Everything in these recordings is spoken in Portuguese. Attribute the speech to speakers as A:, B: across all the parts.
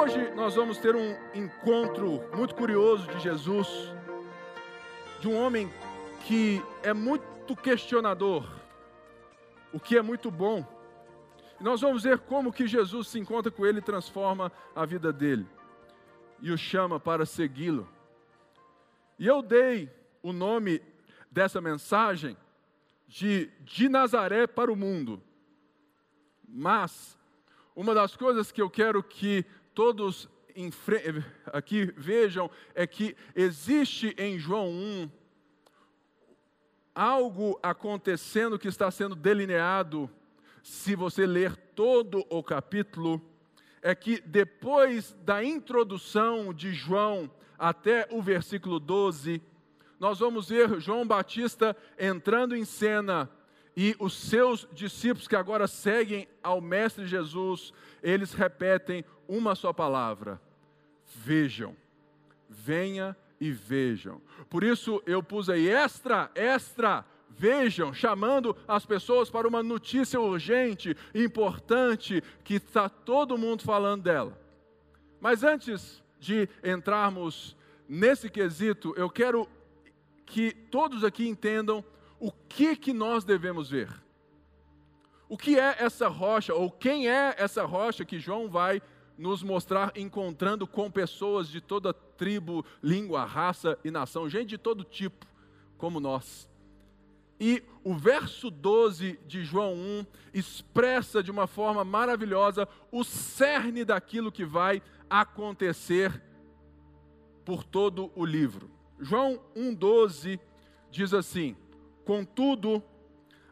A: Hoje nós vamos ter um encontro muito curioso de Jesus, de um homem que é muito questionador, o que é muito bom. E nós vamos ver como que Jesus se encontra com ele e transforma a vida dele e o chama para segui-lo. E eu dei o nome dessa mensagem de de Nazaré para o mundo. Mas uma das coisas que eu quero que todos aqui vejam é que existe em João 1 algo acontecendo que está sendo delineado, se você ler todo o capítulo, é que depois da introdução de João até o versículo 12, nós vamos ver João Batista entrando em cena e os seus discípulos que agora seguem ao Mestre Jesus, eles repetem uma só palavra: vejam, venha e vejam. Por isso eu pus aí extra, extra, vejam, chamando as pessoas para uma notícia urgente, importante, que está todo mundo falando dela. Mas antes de entrarmos nesse quesito, eu quero que todos aqui entendam o que, que nós devemos ver. O que é essa rocha, ou quem é essa rocha que João vai nos mostrar encontrando com pessoas de toda tribo, língua, raça e nação, gente de todo tipo, como nós. E o verso 12 de João 1 expressa de uma forma maravilhosa o cerne daquilo que vai acontecer por todo o livro. João 1,12 diz assim: Contudo,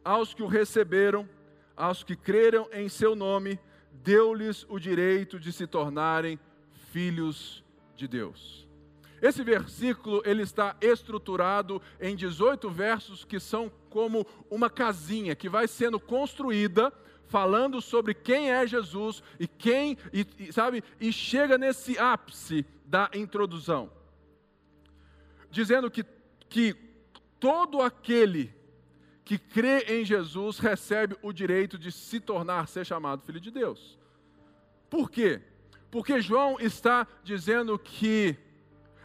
A: aos que o receberam, aos que creram em seu nome, deu-lhes o direito de se tornarem filhos de Deus. Esse versículo ele está estruturado em 18 versos que são como uma casinha que vai sendo construída falando sobre quem é Jesus e quem e, e, sabe e chega nesse ápice da introdução, dizendo que que todo aquele que crê em Jesus recebe o direito de se tornar, ser chamado filho de Deus. Por quê? Porque João está dizendo que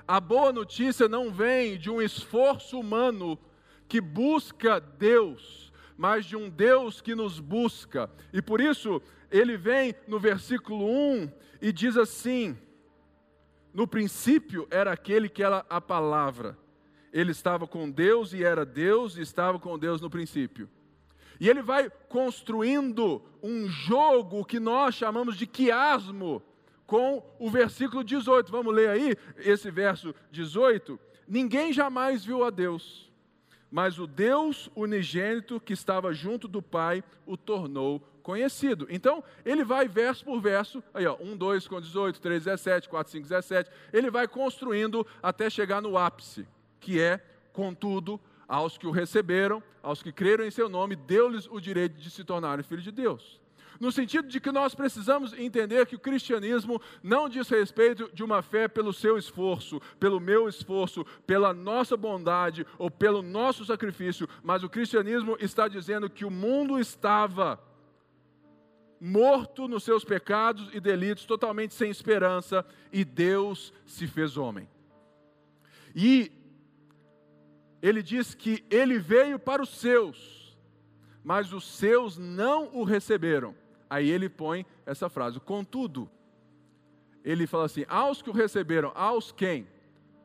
A: a boa notícia não vem de um esforço humano que busca Deus, mas de um Deus que nos busca. E por isso, ele vem no versículo 1 e diz assim: No princípio era aquele que era a palavra ele estava com Deus e era Deus e estava com Deus no princípio. E ele vai construindo um jogo que nós chamamos de quiasmo com o versículo 18. Vamos ler aí esse verso 18. Ninguém jamais viu a Deus, mas o Deus unigênito que estava junto do Pai o tornou conhecido. Então, ele vai verso por verso, aí ó, 1, 2 com 18, 3, 17, 4, 5, 17, ele vai construindo até chegar no ápice que é, contudo, aos que o receberam, aos que creram em seu nome, deu-lhes o direito de se tornarem filhos de Deus. No sentido de que nós precisamos entender que o cristianismo não diz respeito de uma fé pelo seu esforço, pelo meu esforço, pela nossa bondade ou pelo nosso sacrifício, mas o cristianismo está dizendo que o mundo estava morto nos seus pecados e delitos, totalmente sem esperança, e Deus se fez homem. E ele diz que ele veio para os seus, mas os seus não o receberam. Aí ele põe essa frase: contudo, ele fala assim: aos que o receberam, aos quem?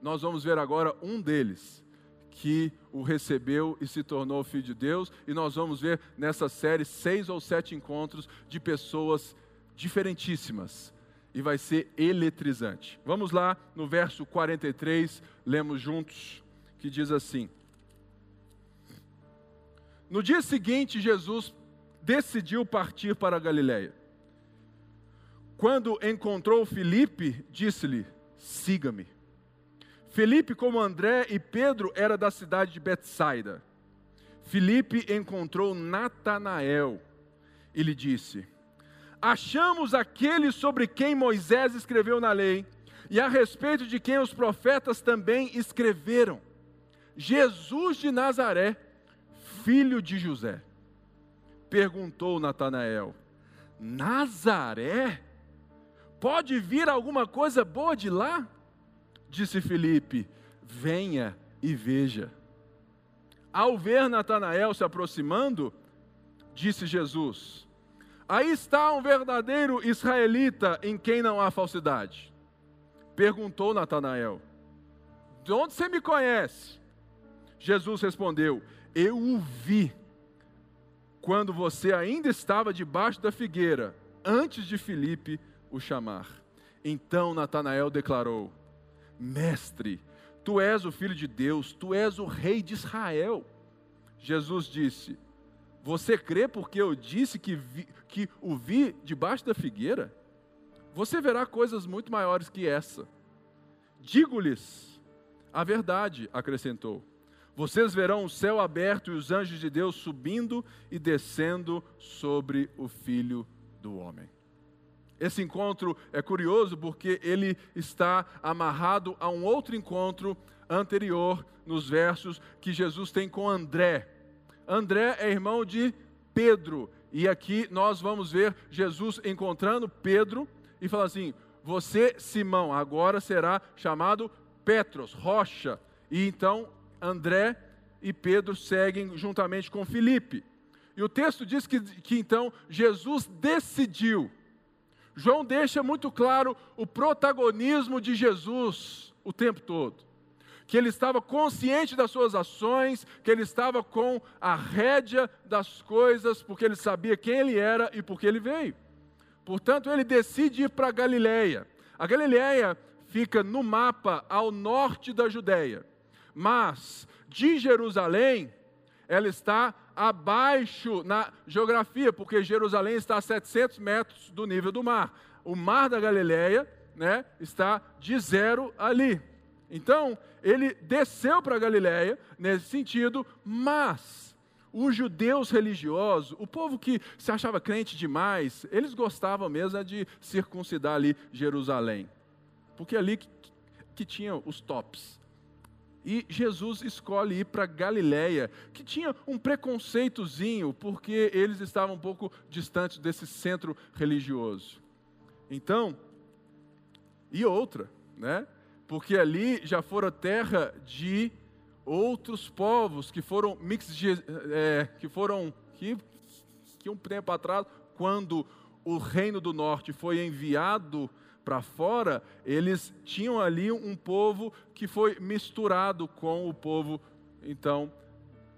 A: Nós vamos ver agora um deles que o recebeu e se tornou filho de Deus, e nós vamos ver nessa série seis ou sete encontros de pessoas diferentíssimas, e vai ser eletrizante. Vamos lá no verso 43, lemos juntos que diz assim: No dia seguinte, Jesus decidiu partir para a Galiléia. Quando encontrou Filipe, disse-lhe: Siga-me. Filipe, como André e Pedro, era da cidade de Betsaida. Filipe encontrou Natanael e lhe disse: Achamos aquele sobre quem Moisés escreveu na lei e a respeito de quem os profetas também escreveram Jesus de Nazaré, filho de José. Perguntou Natanael: Nazaré? Pode vir alguma coisa boa de lá? Disse Filipe: Venha e veja. Ao ver Natanael se aproximando, disse Jesus: Aí está um verdadeiro israelita em quem não há falsidade. Perguntou Natanael: De onde você me conhece? Jesus respondeu: Eu o vi quando você ainda estava debaixo da figueira, antes de Filipe o chamar. Então Natanael declarou: Mestre, tu és o filho de Deus, tu és o rei de Israel. Jesus disse: Você crê porque eu disse que, vi, que o vi debaixo da figueira? Você verá coisas muito maiores que essa. Digo-lhes a verdade, acrescentou. Vocês verão o céu aberto e os anjos de Deus subindo e descendo sobre o filho do homem. Esse encontro é curioso porque ele está amarrado a um outro encontro anterior nos versos que Jesus tem com André. André é irmão de Pedro, e aqui nós vamos ver Jesus encontrando Pedro e fala assim: Você, Simão, agora será chamado Petros, rocha. E então André e Pedro seguem juntamente com Filipe. E o texto diz que, que então Jesus decidiu João deixa muito claro o protagonismo de Jesus o tempo todo. Que ele estava consciente das suas ações, que ele estava com a rédea das coisas, porque ele sabia quem ele era e por que ele veio. Portanto, ele decide ir para Galiléia. A Galiléia fica no mapa ao norte da Judéia, mas de Jerusalém, ela está abaixo na geografia, porque Jerusalém está a 700 metros do nível do mar. O mar da Galileia né, está de zero ali. Então, ele desceu para a Galileia nesse sentido, mas os judeus religiosos, o povo que se achava crente demais, eles gostavam mesmo de circuncidar ali Jerusalém. Porque é ali que, que tinha os tops. E Jesus escolhe ir para Galiléia, que tinha um preconceitozinho, porque eles estavam um pouco distantes desse centro religioso. Então, e outra, né? Porque ali já fora terra de outros povos que foram mix, é, que foram que, que um tempo atrás, quando o reino do norte foi enviado para fora, eles tinham ali um povo que foi misturado com o povo, então,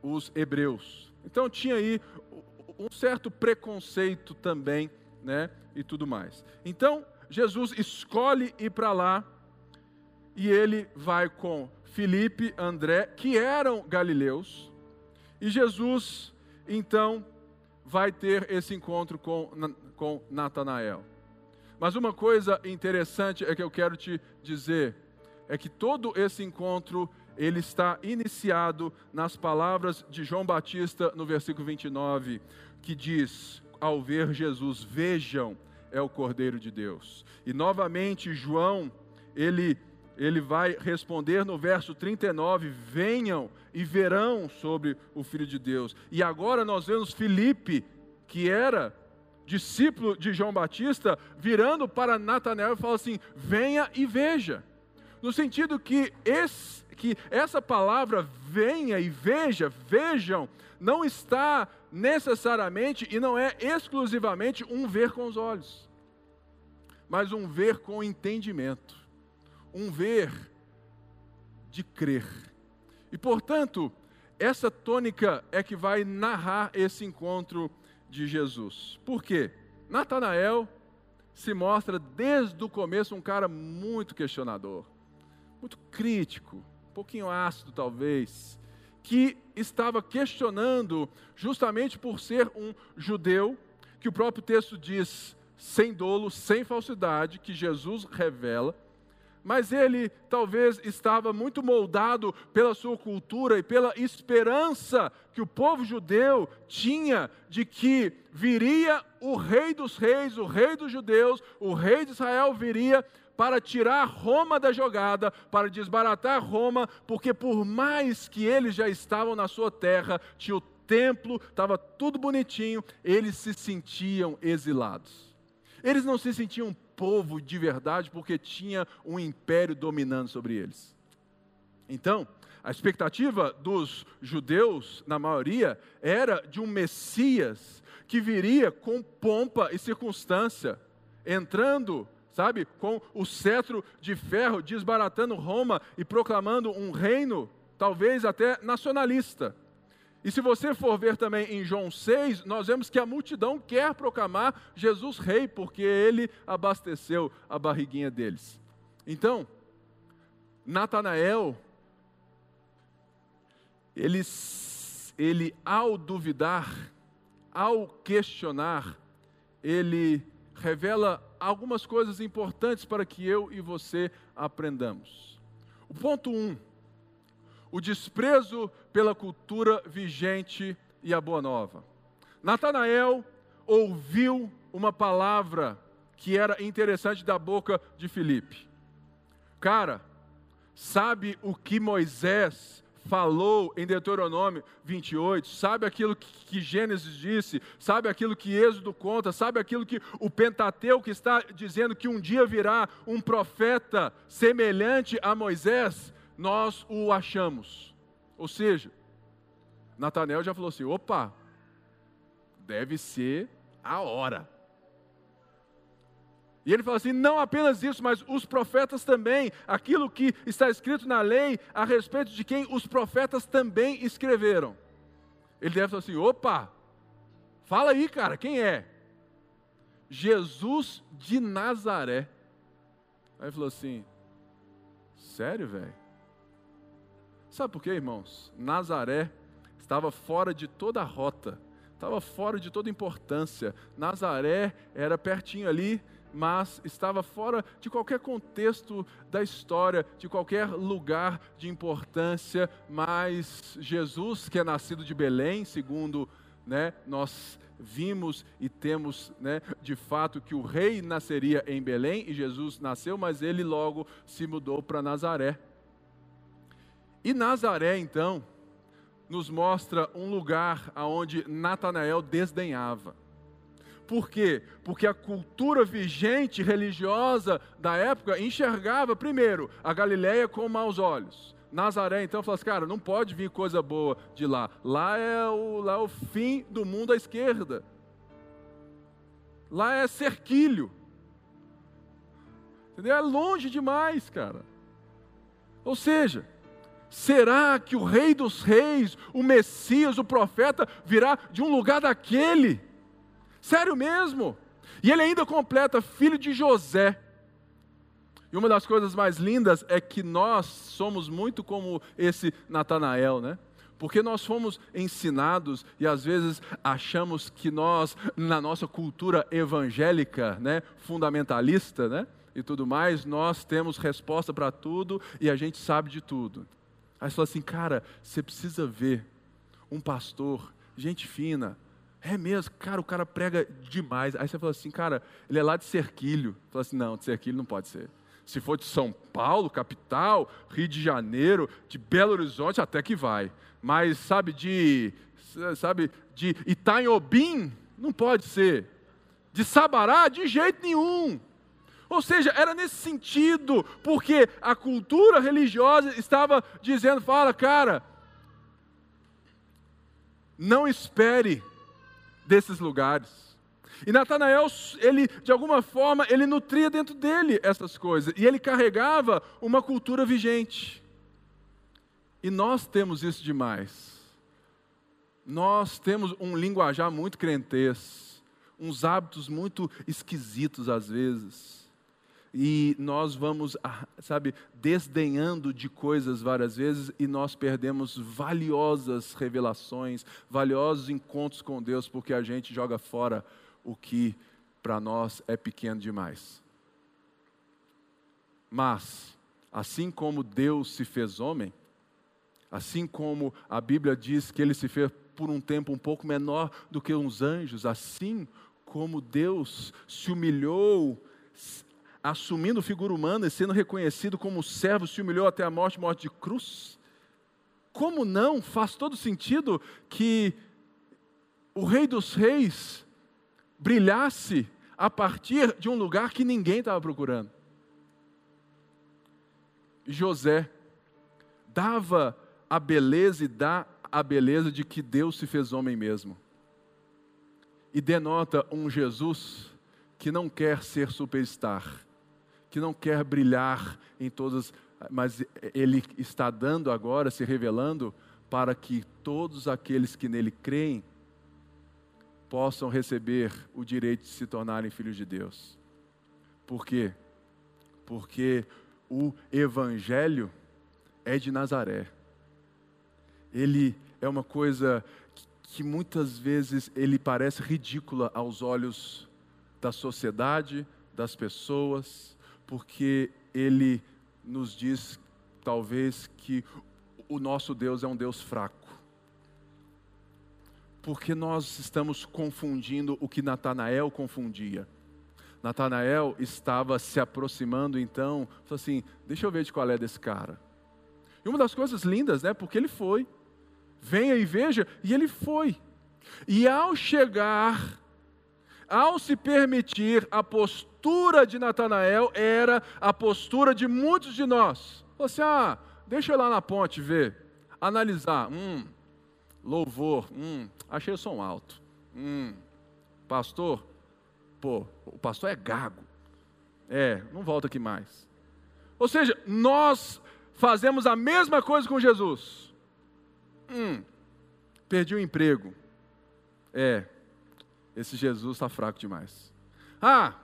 A: os hebreus. Então tinha aí um certo preconceito também, né, e tudo mais. Então, Jesus escolhe ir para lá e ele vai com Filipe, André, que eram galileus, e Jesus, então, vai ter esse encontro com, com Natanael. Mas uma coisa interessante é que eu quero te dizer é que todo esse encontro ele está iniciado nas palavras de João Batista no versículo 29, que diz: ao ver Jesus, vejam, é o Cordeiro de Deus. E novamente João, ele ele vai responder no verso 39: venham e verão sobre o Filho de Deus. E agora nós vemos Filipe, que era discípulo de João Batista, virando para Natanael e fala assim: venha e veja. No sentido que, esse, que essa palavra venha e veja, vejam, não está necessariamente e não é exclusivamente um ver com os olhos, mas um ver com entendimento, um ver de crer. E portanto, essa tônica é que vai narrar esse encontro de Jesus. Por quê? Natanael se mostra desde o começo um cara muito questionador, muito crítico, um pouquinho ácido talvez, que estava questionando justamente por ser um judeu, que o próprio texto diz sem dolo, sem falsidade, que Jesus revela mas ele talvez estava muito moldado pela sua cultura e pela esperança que o povo judeu tinha de que viria o rei dos reis, o rei dos judeus, o rei de Israel viria para tirar Roma da jogada, para desbaratar Roma, porque por mais que eles já estavam na sua terra, tinha o templo, estava tudo bonitinho, eles se sentiam exilados. Eles não se sentiam povo de verdade, porque tinha um império dominando sobre eles. Então, a expectativa dos judeus, na maioria, era de um Messias que viria com pompa e circunstância, entrando, sabe, com o cetro de ferro, desbaratando Roma e proclamando um reino, talvez até nacionalista. E se você for ver também em João 6, nós vemos que a multidão quer proclamar Jesus rei, porque ele abasteceu a barriguinha deles. Então, Natanael ele, ele ao duvidar, ao questionar, ele revela algumas coisas importantes para que eu e você aprendamos. O ponto 1, um, o desprezo pela cultura vigente e a boa nova. Natanael ouviu uma palavra que era interessante da boca de Filipe. Cara, sabe o que Moisés falou em Deuteronômio 28, sabe aquilo que Gênesis disse, sabe aquilo que Êxodo conta, sabe aquilo que o Pentateuco está dizendo que um dia virá um profeta semelhante a Moisés, nós o achamos. Ou seja, Natanael já falou assim: opa, deve ser a hora. E ele fala assim: não apenas isso, mas os profetas também, aquilo que está escrito na lei a respeito de quem os profetas também escreveram. Ele deve falar assim: opa, fala aí, cara, quem é? Jesus de Nazaré. Aí ele falou assim: sério, velho? Sabe por quê, irmãos? Nazaré estava fora de toda a rota, estava fora de toda importância. Nazaré era pertinho ali mas estava fora de qualquer contexto da história, de qualquer lugar de importância. Mas Jesus, que é nascido de Belém, segundo né, nós vimos e temos né, de fato que o rei nasceria em Belém, e Jesus nasceu, mas ele logo se mudou para Nazaré. E Nazaré, então, nos mostra um lugar aonde Natanael desdenhava. Por quê? Porque a cultura vigente religiosa da época enxergava, primeiro, a Galileia com maus olhos. Nazaré, então, falou assim, cara, não pode vir coisa boa de lá. Lá é o, lá é o fim do mundo à esquerda. Lá é cerquilho. Entendeu? É longe demais, cara. Ou seja, será que o rei dos reis, o Messias, o profeta, virá de um lugar daquele? Sério mesmo? E ele ainda completa, filho de José. E uma das coisas mais lindas é que nós somos muito como esse Natanael, né? Porque nós fomos ensinados e às vezes achamos que nós, na nossa cultura evangélica, né, fundamentalista, né, e tudo mais, nós temos resposta para tudo e a gente sabe de tudo. Aí você fala assim, cara, você precisa ver um pastor, gente fina, é mesmo, cara, o cara prega demais. Aí você fala assim, cara, ele é lá de Cerquilho. Fala assim, não, de Cerquilho não pode ser. Se for de São Paulo, capital, Rio de Janeiro, de Belo Horizonte, até que vai. Mas, sabe, de, sabe, de Itanhobim, não pode ser. De Sabará, de jeito nenhum. Ou seja, era nesse sentido, porque a cultura religiosa estava dizendo, fala, cara, não espere desses lugares. E Natanael, ele de alguma forma, ele nutria dentro dele essas coisas, e ele carregava uma cultura vigente. E nós temos isso demais. Nós temos um linguajar muito crentez, uns hábitos muito esquisitos às vezes e nós vamos, ah, sabe, desdenhando de coisas várias vezes e nós perdemos valiosas revelações, valiosos encontros com Deus, porque a gente joga fora o que para nós é pequeno demais. Mas, assim como Deus se fez homem, assim como a Bíblia diz que ele se fez por um tempo um pouco menor do que uns anjos, assim como Deus se humilhou, assumindo figura humana e sendo reconhecido como servo, se humilhou até a morte morte de cruz? Como não? Faz todo sentido que o Rei dos Reis brilhasse a partir de um lugar que ninguém estava procurando. José dava a beleza e dá a beleza de que Deus se fez homem mesmo. E denota um Jesus que não quer ser superstar, que não quer brilhar em todas, mas ele está dando agora, se revelando, para que todos aqueles que nele creem possam receber o direito de se tornarem filhos de Deus. Por quê? Porque o Evangelho é de Nazaré. Ele é uma coisa que muitas vezes ele parece ridícula aos olhos da sociedade, das pessoas, porque ele nos diz talvez que o nosso Deus é um Deus fraco. Porque nós estamos confundindo o que Natanael confundia. Natanael estava se aproximando então, falou assim: deixa eu ver de qual é desse cara. E uma das coisas lindas, né? Porque ele foi. Venha e veja, e ele foi. E ao chegar, ao se permitir, a postura de Natanael era a postura de muitos de nós. Você, ah, deixa eu ir lá na ponte ver, analisar. Hum, louvor, hum, achei o som alto. Hum, pastor, pô, o pastor é gago. É, não volta aqui mais. Ou seja, nós fazemos a mesma coisa com Jesus. Hum, perdi o emprego. É, esse Jesus está fraco demais. Ah,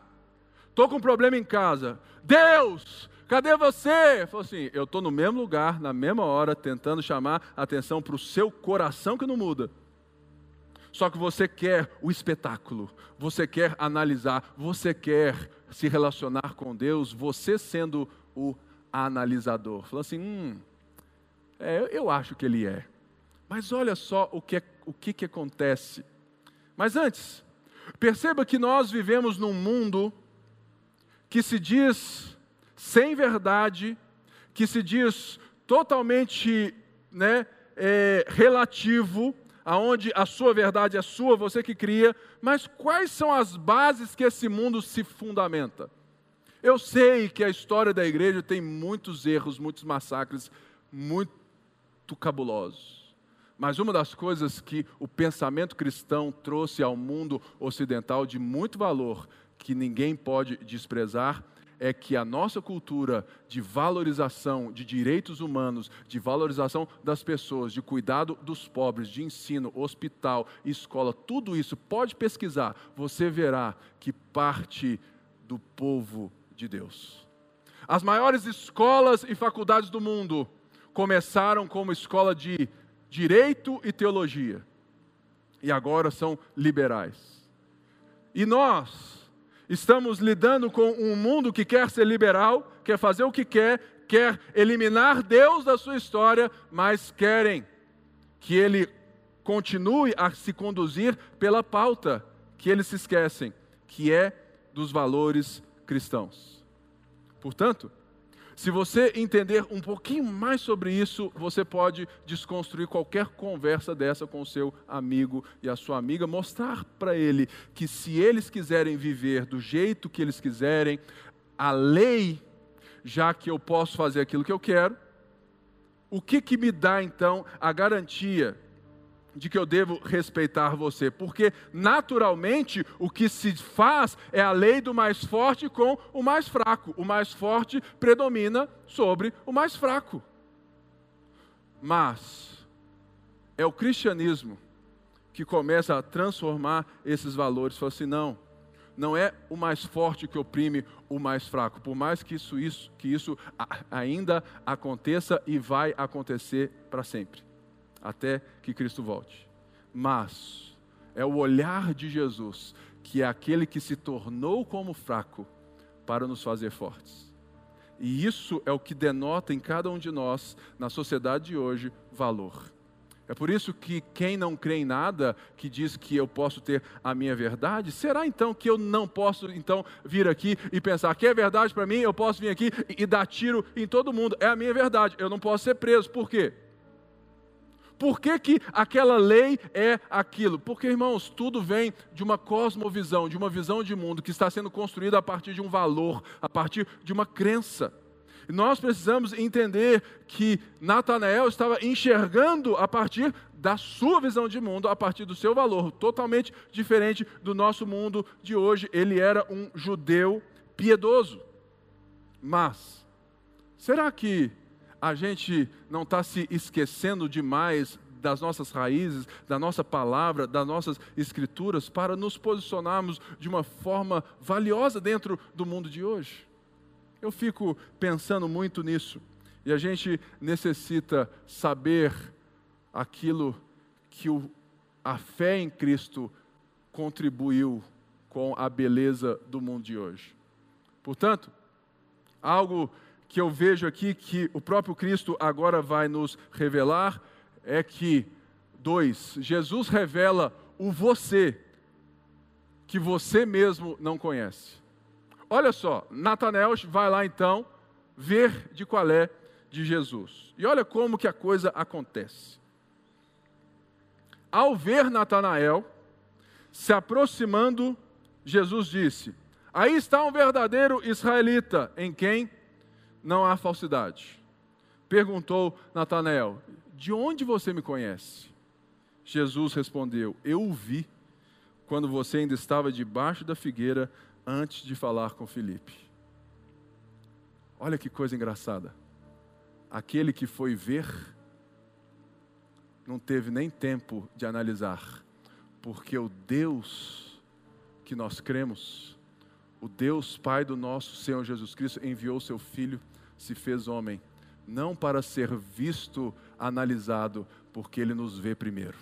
A: estou com um problema em casa. Deus, cadê você? Falou assim: eu estou no mesmo lugar, na mesma hora, tentando chamar atenção para o seu coração que não muda. Só que você quer o espetáculo, você quer analisar, você quer se relacionar com Deus, você sendo o analisador. Falou assim: hum, é, eu acho que ele é. Mas olha só o que, é, o que, que acontece. Mas antes, perceba que nós vivemos num mundo que se diz sem verdade, que se diz totalmente né, é, relativo, aonde a sua verdade é sua, você que cria, mas quais são as bases que esse mundo se fundamenta? Eu sei que a história da igreja tem muitos erros, muitos massacres, muito cabulosos. Mas uma das coisas que o pensamento cristão trouxe ao mundo ocidental de muito valor, que ninguém pode desprezar, é que a nossa cultura de valorização de direitos humanos, de valorização das pessoas, de cuidado dos pobres, de ensino, hospital, escola, tudo isso, pode pesquisar, você verá que parte do povo de Deus. As maiores escolas e faculdades do mundo começaram como escola de direito e teologia, e agora são liberais. E nós, Estamos lidando com um mundo que quer ser liberal, quer fazer o que quer, quer eliminar Deus da sua história, mas querem que ele continue a se conduzir pela pauta que eles se esquecem, que é dos valores cristãos. Portanto, se você entender um pouquinho mais sobre isso, você pode desconstruir qualquer conversa dessa com o seu amigo e a sua amiga, mostrar para ele que se eles quiserem viver do jeito que eles quiserem, a lei, já que eu posso fazer aquilo que eu quero, o que, que me dá então a garantia de que eu devo respeitar você, porque naturalmente o que se faz é a lei do mais forte com o mais fraco. O mais forte predomina sobre o mais fraco. Mas é o cristianismo que começa a transformar esses valores. Fala assim, não, não é o mais forte que oprime o mais fraco, por mais que isso, isso, que isso ainda aconteça e vai acontecer para sempre até que Cristo volte. Mas é o olhar de Jesus, que é aquele que se tornou como fraco para nos fazer fortes. E isso é o que denota em cada um de nós, na sociedade de hoje, valor. É por isso que quem não crê em nada, que diz que eu posso ter a minha verdade, será então que eu não posso então vir aqui e pensar que é verdade para mim, eu posso vir aqui e dar tiro em todo mundo. É a minha verdade, eu não posso ser preso. Por quê? Por que, que aquela lei é aquilo? Porque, irmãos, tudo vem de uma cosmovisão, de uma visão de mundo que está sendo construída a partir de um valor, a partir de uma crença. Nós precisamos entender que Natanael estava enxergando a partir da sua visão de mundo, a partir do seu valor, totalmente diferente do nosso mundo de hoje. Ele era um judeu piedoso. Mas, será que a gente não está se esquecendo demais das nossas raízes, da nossa palavra, das nossas escrituras, para nos posicionarmos de uma forma valiosa dentro do mundo de hoje? Eu fico pensando muito nisso. E a gente necessita saber aquilo que o, a fé em Cristo contribuiu com a beleza do mundo de hoje. Portanto, algo que eu vejo aqui que o próprio Cristo agora vai nos revelar é que, dois, Jesus revela o você que você mesmo não conhece. Olha só, Natanael vai lá então ver de qual é de Jesus. E olha como que a coisa acontece. Ao ver Natanael se aproximando, Jesus disse: Aí está um verdadeiro israelita, em quem não há falsidade. Perguntou Natanael: De onde você me conhece? Jesus respondeu: Eu o vi quando você ainda estava debaixo da figueira antes de falar com Filipe. Olha que coisa engraçada. Aquele que foi ver não teve nem tempo de analisar, porque o Deus que nós cremos, o Deus Pai do nosso Senhor Jesus Cristo, enviou seu Filho, se fez homem, não para ser visto, analisado, porque ele nos vê primeiro.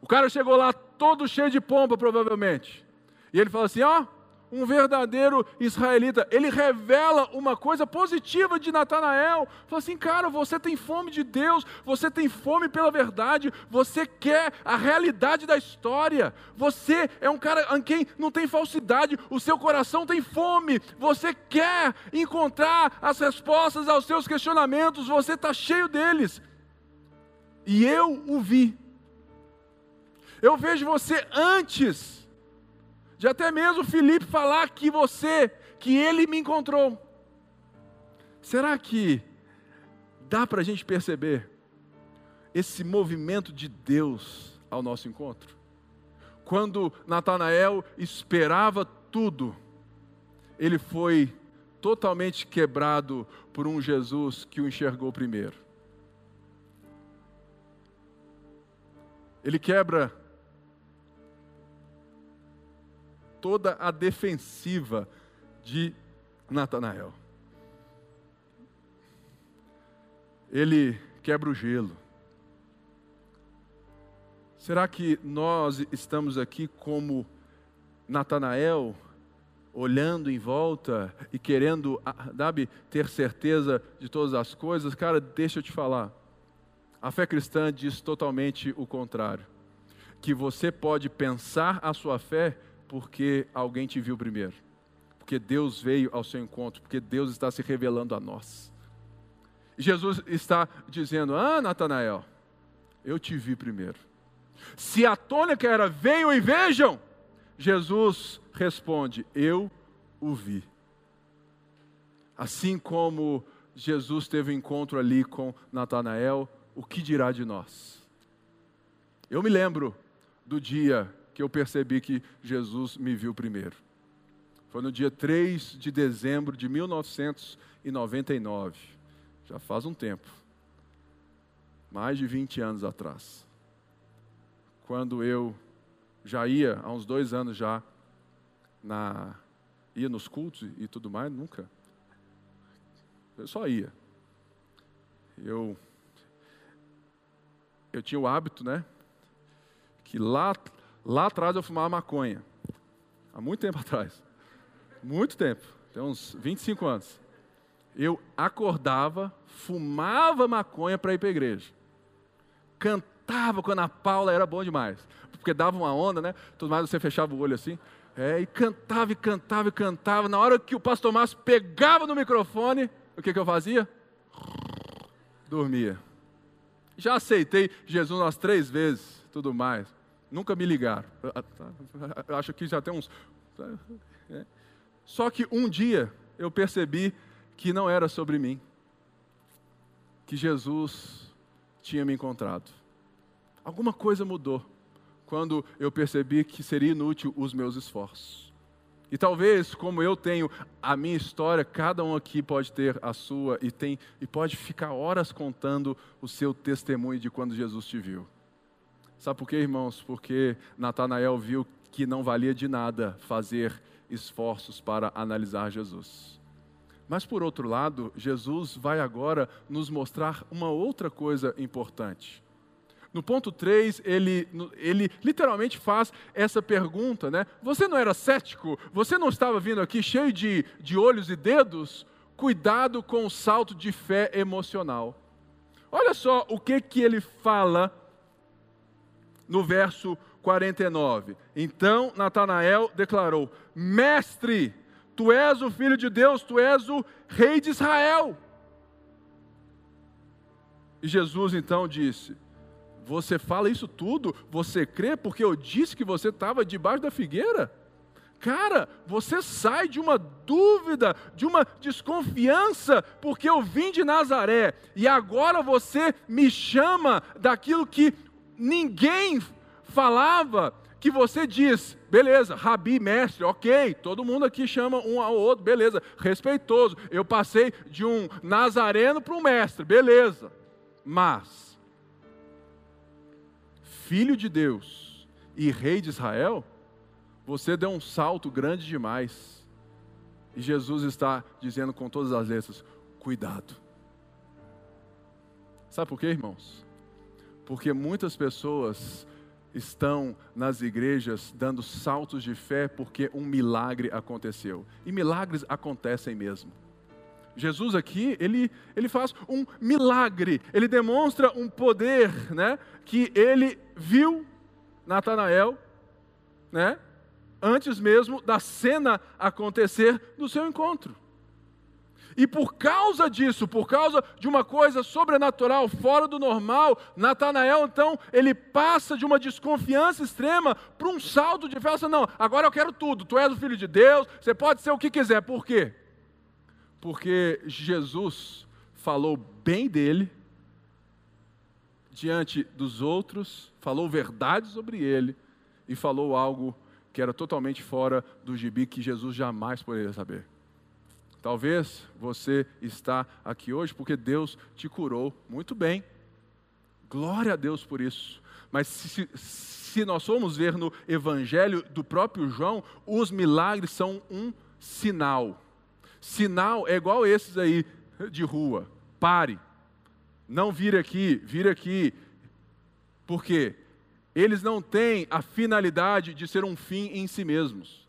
A: O cara chegou lá todo cheio de pompa, provavelmente. E ele fala assim: ó, um verdadeiro israelita. Ele revela uma coisa positiva de Natanael. Fala assim, cara, você tem fome de Deus, você tem fome pela verdade, você quer a realidade da história. Você é um cara em quem não tem falsidade, o seu coração tem fome. Você quer encontrar as respostas aos seus questionamentos, você está cheio deles. E eu o vi. Eu vejo você antes de até mesmo Felipe falar que você, que ele me encontrou. Será que dá para a gente perceber esse movimento de Deus ao nosso encontro? Quando Natanael esperava tudo, ele foi totalmente quebrado por um Jesus que o enxergou primeiro. Ele quebra toda a defensiva de Natanael. Ele quebra o gelo. Será que nós estamos aqui como Natanael, olhando em volta e querendo, sabe, ter certeza de todas as coisas? Cara, deixa eu te falar. A fé cristã diz totalmente o contrário. Que você pode pensar a sua fé porque alguém te viu primeiro, porque Deus veio ao seu encontro, porque Deus está se revelando a nós. Jesus está dizendo: Ah, Natanael, eu te vi primeiro. Se a tônica era venham e vejam, Jesus responde: Eu o vi. Assim como Jesus teve um encontro ali com Natanael, o que dirá de nós? Eu me lembro do dia que eu percebi que Jesus me viu primeiro. Foi no dia 3 de dezembro de 1999. Já faz um tempo. Mais de 20 anos atrás. Quando eu já ia, há uns dois anos já, na, ia nos cultos e tudo mais, nunca. Eu só ia. Eu, eu tinha o hábito, né? Que lá Lá atrás eu fumava maconha. Há muito tempo atrás. Muito tempo. Tem uns 25 anos. Eu acordava, fumava maconha para ir para a igreja. Cantava quando a Paula era bom demais. Porque dava uma onda, né? Tudo mais você fechava o olho assim. É, e cantava, e cantava, e cantava. Na hora que o pastor Márcio pegava no microfone, o que, que eu fazia? Dormia. Já aceitei Jesus umas três vezes, tudo mais. Nunca me ligaram. Acho que já tem uns. É. Só que um dia eu percebi que não era sobre mim, que Jesus tinha me encontrado. Alguma coisa mudou quando eu percebi que seria inútil os meus esforços. E talvez, como eu tenho a minha história, cada um aqui pode ter a sua e tem e pode ficar horas contando o seu testemunho de quando Jesus te viu. Sabe por quê, irmãos? Porque Natanael viu que não valia de nada fazer esforços para analisar Jesus. Mas por outro lado, Jesus vai agora nos mostrar uma outra coisa importante. No ponto 3, ele, ele literalmente faz essa pergunta, né? Você não era cético? Você não estava vindo aqui cheio de, de olhos e dedos? Cuidado com o salto de fé emocional. Olha só o que, que ele fala no verso 49. Então Natanael declarou: Mestre, tu és o filho de Deus, tu és o rei de Israel. E Jesus então disse: Você fala isso tudo? Você crê porque eu disse que você estava debaixo da figueira? Cara, você sai de uma dúvida, de uma desconfiança, porque eu vim de Nazaré e agora você me chama daquilo que ninguém falava, que você diz, beleza, rabi, mestre, ok, todo mundo aqui chama um ao outro, beleza, respeitoso. Eu passei de um nazareno para um mestre, beleza. Mas, filho de Deus e rei de Israel, você deu um salto grande demais. E Jesus está dizendo com todas as letras: cuidado. Sabe por quê, irmãos? Porque muitas pessoas estão nas igrejas dando saltos de fé porque um milagre aconteceu. E milagres acontecem mesmo. Jesus aqui, ele, ele faz um milagre, ele demonstra um poder, né, que ele viu Natanael, né, antes mesmo da cena acontecer do seu encontro. E por causa disso, por causa de uma coisa sobrenatural, fora do normal, Natanael então, ele passa de uma desconfiança extrema para um salto de fé. Assim, não, agora eu quero tudo. Tu és o filho de Deus, você pode ser o que quiser. Por quê? Porque Jesus falou bem dele diante dos outros, falou verdade sobre ele e falou algo que era totalmente fora do gibi que Jesus jamais poderia saber. Talvez você está aqui hoje porque Deus te curou muito bem. Glória a Deus por isso. Mas se, se nós formos ver no Evangelho do próprio João, os milagres são um sinal. Sinal é igual esses aí de rua. Pare. Não vire aqui, vire aqui. Por quê? Eles não têm a finalidade de ser um fim em si mesmos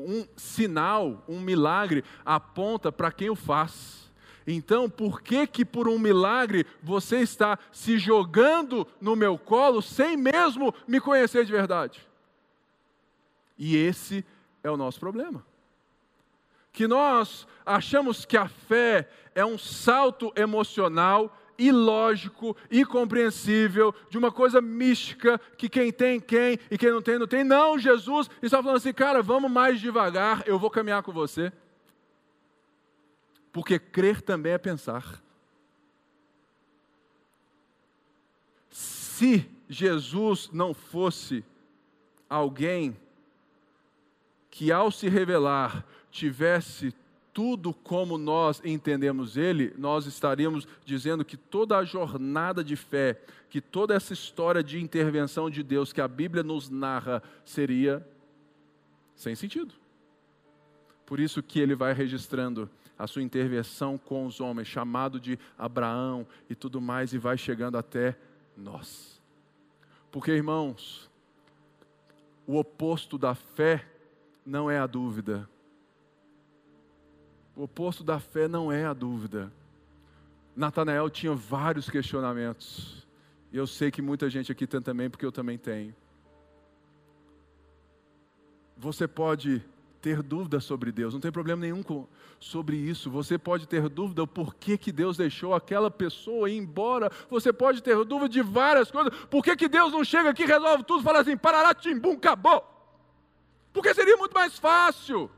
A: um sinal, um milagre, aponta para quem o faz. Então, por que que por um milagre você está se jogando no meu colo sem mesmo me conhecer de verdade? E esse é o nosso problema. Que nós achamos que a fé é um salto emocional ilógico, incompreensível, de uma coisa mística, que quem tem, quem, e quem não tem, não tem. Não, Jesus está falando assim, cara, vamos mais devagar, eu vou caminhar com você. Porque crer também é pensar. Se Jesus não fosse alguém que, ao se revelar, tivesse tudo como nós entendemos ele, nós estaríamos dizendo que toda a jornada de fé, que toda essa história de intervenção de Deus que a Bíblia nos narra seria sem sentido. Por isso que ele vai registrando a sua intervenção com os homens, chamado de Abraão e tudo mais, e vai chegando até nós. Porque, irmãos, o oposto da fé não é a dúvida, o oposto da fé não é a dúvida. Natanael tinha vários questionamentos. E eu sei que muita gente aqui tem também, porque eu também tenho. Você pode ter dúvida sobre Deus, não tem problema nenhum com, sobre isso. Você pode ter dúvida do porquê que Deus deixou aquela pessoa ir embora. Você pode ter dúvida de várias coisas. Por que, que Deus não chega aqui, resolve tudo, fala assim, parará, timbum, acabou. Porque seria muito mais fácil.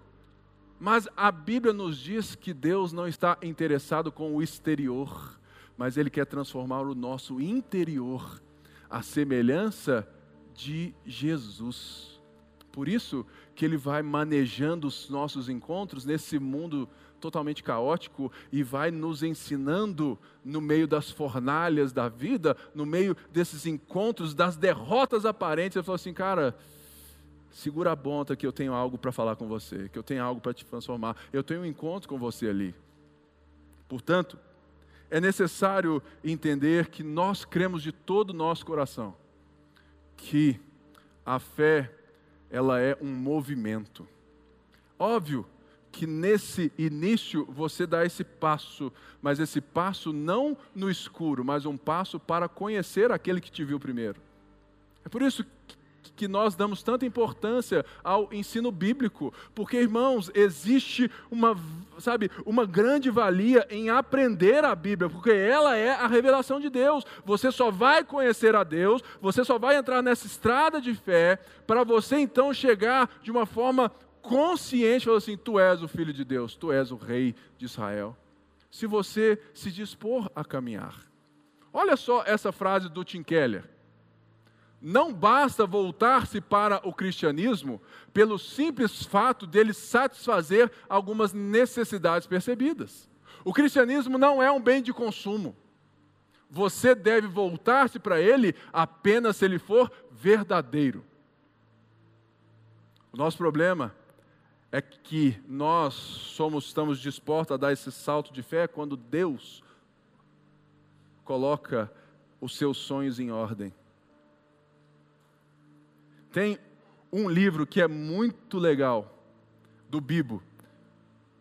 A: Mas a Bíblia nos diz que Deus não está interessado com o exterior, mas Ele quer transformar o nosso interior, a semelhança de Jesus. Por isso que Ele vai manejando os nossos encontros nesse mundo totalmente caótico e vai nos ensinando no meio das fornalhas da vida, no meio desses encontros, das derrotas aparentes. Ele falou assim, cara, segura a ponta que eu tenho algo para falar com você, que eu tenho algo para te transformar. Eu tenho um encontro com você ali. Portanto, é necessário entender que nós cremos de todo o nosso coração que a fé ela é um movimento. Óbvio que nesse início você dá esse passo, mas esse passo não no escuro, mas um passo para conhecer aquele que te viu primeiro. É por isso que que nós damos tanta importância ao ensino bíblico, porque irmãos, existe uma, sabe, uma grande valia em aprender a Bíblia, porque ela é a revelação de Deus. Você só vai conhecer a Deus, você só vai entrar nessa estrada de fé para você então chegar de uma forma consciente, falando assim: tu és o filho de Deus, tu és o rei de Israel. Se você se dispor a caminhar. Olha só essa frase do Tim Keller não basta voltar-se para o cristianismo pelo simples fato dele satisfazer algumas necessidades percebidas. O cristianismo não é um bem de consumo. Você deve voltar-se para ele apenas se ele for verdadeiro. O nosso problema é que nós somos, estamos dispostos a dar esse salto de fé quando Deus coloca os seus sonhos em ordem. Tem um livro que é muito legal, do Bibo,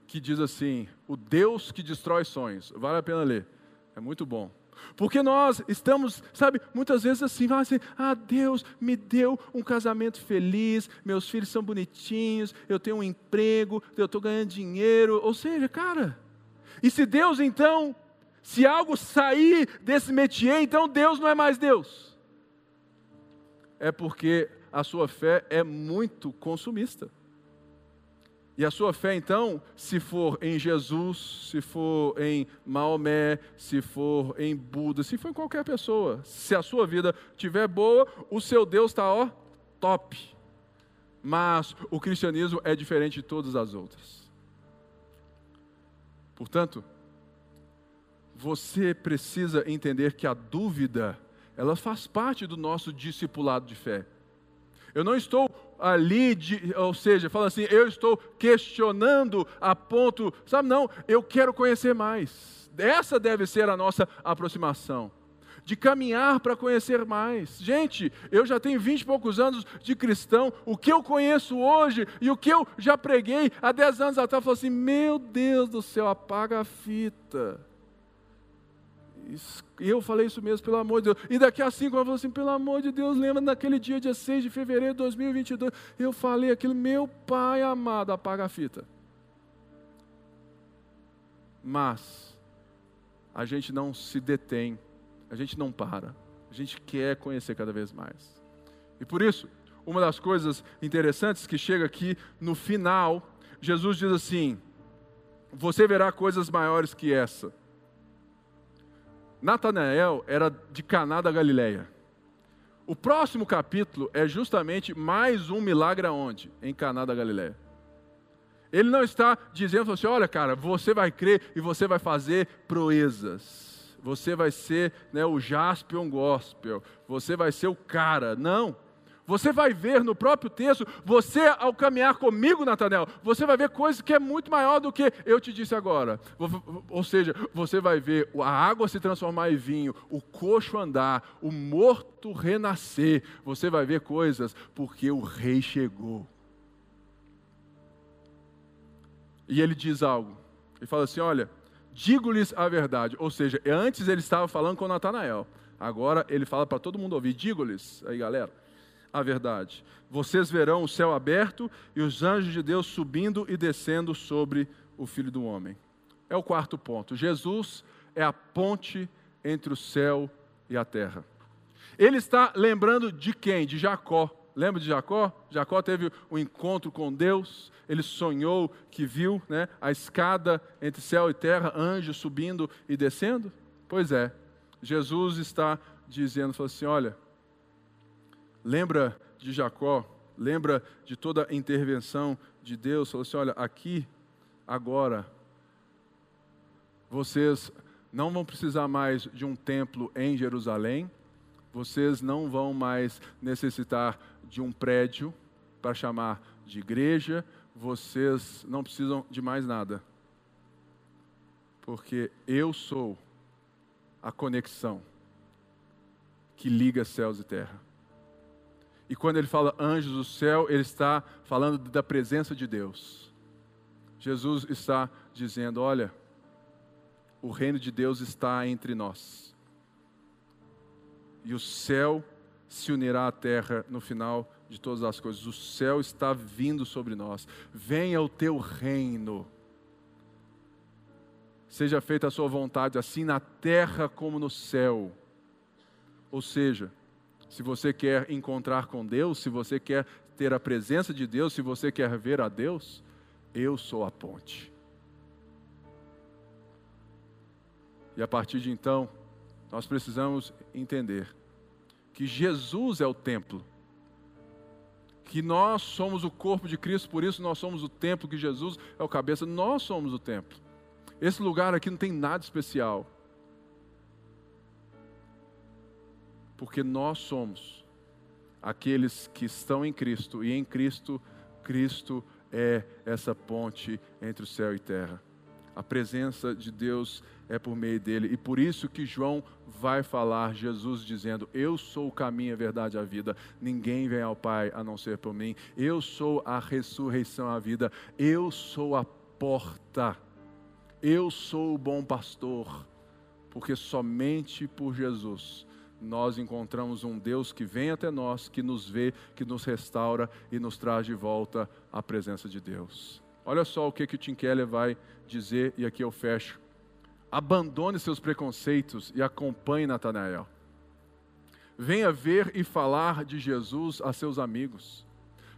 A: que diz assim: O Deus que destrói sonhos. Vale a pena ler, é muito bom. Porque nós estamos, sabe, muitas vezes assim, assim, ah, Deus me deu um casamento feliz, meus filhos são bonitinhos, eu tenho um emprego, eu estou ganhando dinheiro. Ou seja, cara, e se Deus então, se algo sair desse métier, então Deus não é mais Deus. É porque a sua fé é muito consumista. E a sua fé, então, se for em Jesus, se for em Maomé, se for em Buda, se for em qualquer pessoa, se a sua vida estiver boa, o seu Deus está, ó, top. Mas o cristianismo é diferente de todas as outras. Portanto, você precisa entender que a dúvida, ela faz parte do nosso discipulado de fé. Eu não estou ali, de, ou seja, fala assim, eu estou questionando a ponto, sabe, não, eu quero conhecer mais. Essa deve ser a nossa aproximação. De caminhar para conhecer mais. Gente, eu já tenho vinte e poucos anos de cristão. O que eu conheço hoje e o que eu já preguei há dez anos atrás, eu falo assim: meu Deus do céu, apaga a fita. E eu falei isso mesmo, pelo amor de Deus. E daqui a cinco anos eu falei assim, pelo amor de Deus, lembra naquele dia, dia 6 de fevereiro de 2022, eu falei aquilo, meu pai amado, apaga a fita. Mas, a gente não se detém, a gente não para, a gente quer conhecer cada vez mais. E por isso, uma das coisas interessantes que chega aqui no final, Jesus diz assim: Você verá coisas maiores que essa. Natanael era de Caná da Galileia. O próximo capítulo é justamente mais um milagre aonde? Em Caná da Galileia. Ele não está dizendo assim, olha cara, você vai crer e você vai fazer proezas. Você vai ser né, o Jaspion Gospel. Você vai ser o cara. Não. Você vai ver no próprio texto, você ao caminhar comigo, Natanel, você vai ver coisas que é muito maior do que eu te disse agora. Ou seja, você vai ver a água se transformar em vinho, o coxo andar, o morto renascer. Você vai ver coisas porque o rei chegou. E ele diz algo. Ele fala assim: Olha, digo-lhes a verdade. Ou seja, antes ele estava falando com Natanael. Agora ele fala para todo mundo ouvir: Digo-lhes, aí galera, a verdade. Vocês verão o céu aberto e os anjos de Deus subindo e descendo sobre o Filho do Homem. É o quarto ponto. Jesus é a ponte entre o céu e a terra. Ele está lembrando de quem? De Jacó. Lembra de Jacó? Jacó teve um encontro com Deus, ele sonhou que viu né, a escada entre céu e terra, anjos subindo e descendo? Pois é, Jesus está dizendo, falou assim, olha, lembra de Jacó, lembra de toda a intervenção de Deus, falou assim, olha, aqui, agora, vocês não vão precisar mais de um templo em Jerusalém, vocês não vão mais necessitar de um prédio para chamar de igreja, vocês não precisam de mais nada. Porque eu sou a conexão que liga céus e terra. E quando ele fala anjos do céu, ele está falando da presença de Deus. Jesus está dizendo: olha, o reino de Deus está entre nós. E o céu se unirá à terra no final de todas as coisas. O céu está vindo sobre nós. Venha o teu reino. Seja feita a sua vontade, assim na terra como no céu. Ou seja, se você quer encontrar com Deus, se você quer ter a presença de Deus, se você quer ver a Deus, eu sou a ponte. E a partir de então, nós precisamos entender que Jesus é o templo, que nós somos o corpo de Cristo, por isso nós somos o templo, que Jesus é o cabeça, nós somos o templo. Esse lugar aqui não tem nada especial, porque nós somos aqueles que estão em Cristo, e em Cristo, Cristo é essa ponte entre o céu e terra. A presença de Deus é por meio dele. E por isso que João vai falar, Jesus dizendo: Eu sou o caminho, a verdade e a vida. Ninguém vem ao Pai a não ser por mim. Eu sou a ressurreição, a vida. Eu sou a porta. Eu sou o bom pastor. Porque somente por Jesus nós encontramos um Deus que vem até nós, que nos vê, que nos restaura e nos traz de volta à presença de Deus. Olha só o que, que o Tim Keller vai dizer, e aqui eu fecho. Abandone seus preconceitos e acompanhe Natanael. Venha ver e falar de Jesus a seus amigos.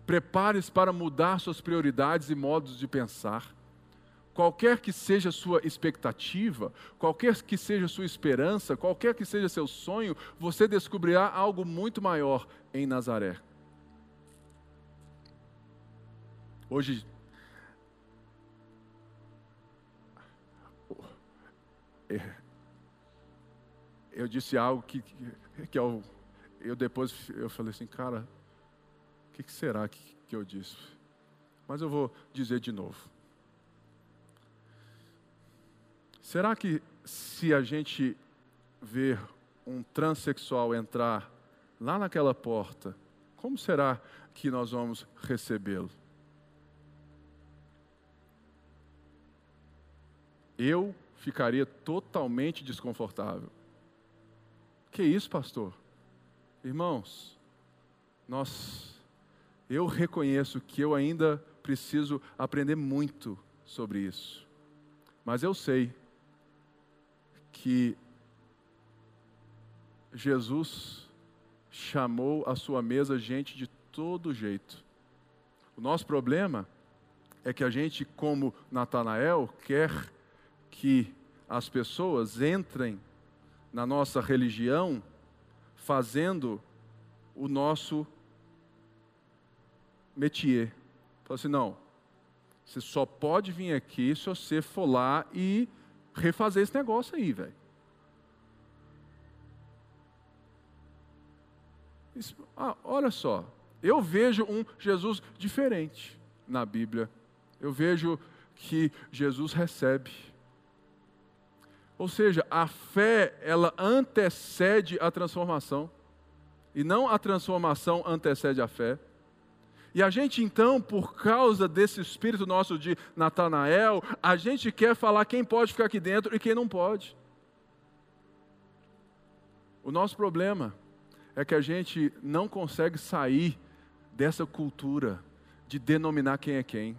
A: Prepare-se para mudar suas prioridades e modos de pensar. Qualquer que seja sua expectativa, qualquer que seja sua esperança, qualquer que seja seu sonho, você descobrirá algo muito maior em Nazaré. Hoje É, eu disse algo que, que, que eu, eu, depois eu falei assim, cara, o que, que, será que, que eu disse? Mas eu vou dizer de novo. Será que se a gente ver um transexual entrar lá naquela porta, como será que nós vamos recebê-lo? Eu ficaria totalmente desconfortável. Que isso, pastor? Irmãos, nós eu reconheço que eu ainda preciso aprender muito sobre isso. Mas eu sei que Jesus chamou à sua mesa gente de todo jeito. O nosso problema é que a gente, como Natanael, quer que as pessoas entrem na nossa religião fazendo o nosso métier. Fala assim, não, você só pode vir aqui se você for lá e refazer esse negócio aí, velho. Ah, olha só, eu vejo um Jesus diferente na Bíblia. Eu vejo que Jesus recebe ou seja, a fé, ela antecede a transformação. E não a transformação antecede a fé. E a gente então, por causa desse espírito nosso de Natanael, a gente quer falar quem pode ficar aqui dentro e quem não pode. O nosso problema é que a gente não consegue sair dessa cultura de denominar quem é quem.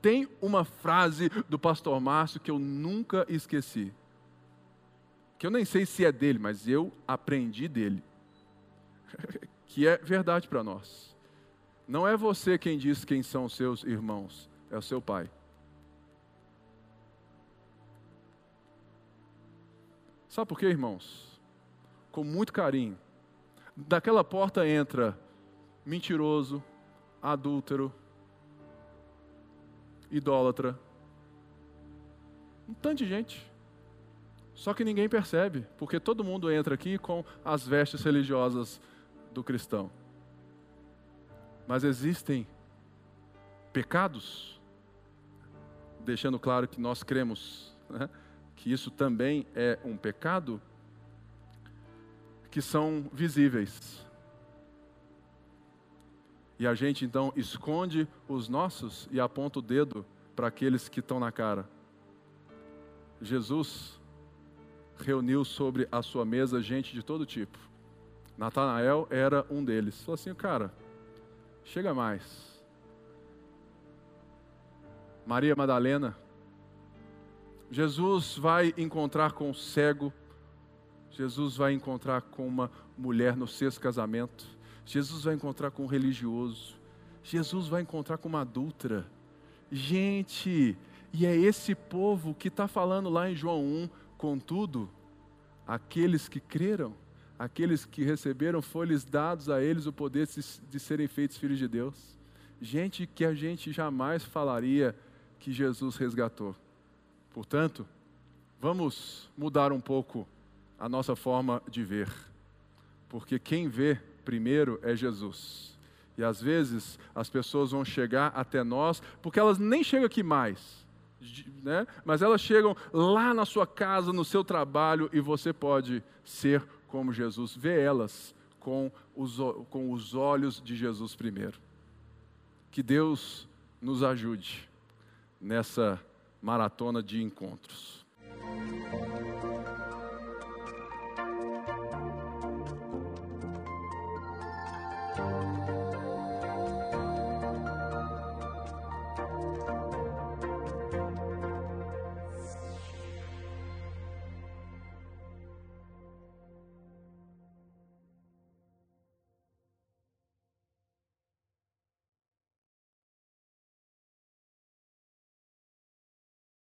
A: Tem uma frase do pastor Márcio que eu nunca esqueci. Que eu nem sei se é dele, mas eu aprendi dele. que é verdade para nós. Não é você quem diz quem são os seus irmãos, é o seu pai. Sabe por quê, irmãos? Com muito carinho. Daquela porta entra mentiroso, adúltero, idólatra. Um tanto de gente. Só que ninguém percebe, porque todo mundo entra aqui com as vestes religiosas do cristão. Mas existem pecados, deixando claro que nós cremos né, que isso também é um pecado, que são visíveis. E a gente então esconde os nossos e aponta o dedo para aqueles que estão na cara. Jesus reuniu sobre a sua mesa gente de todo tipo. Natanael era um deles. Falou assim, cara, chega mais. Maria Madalena. Jesus vai encontrar com o cego. Jesus vai encontrar com uma mulher no sexto casamento. Jesus vai encontrar com um religioso. Jesus vai encontrar com uma adulta. Gente, e é esse povo que está falando lá em João 1, contudo, aqueles que creram, aqueles que receberam, foi-lhes dados a eles o poder de serem feitos filhos de Deus. Gente que a gente jamais falaria que Jesus resgatou. Portanto, vamos mudar um pouco a nossa forma de ver, porque quem vê primeiro é Jesus. E às vezes as pessoas vão chegar até nós, porque elas nem chegam aqui mais, né? mas elas chegam lá na sua casa, no seu trabalho, e você pode ser como Jesus, vê elas com os, com os olhos de Jesus primeiro. Que Deus nos ajude nessa maratona de encontros.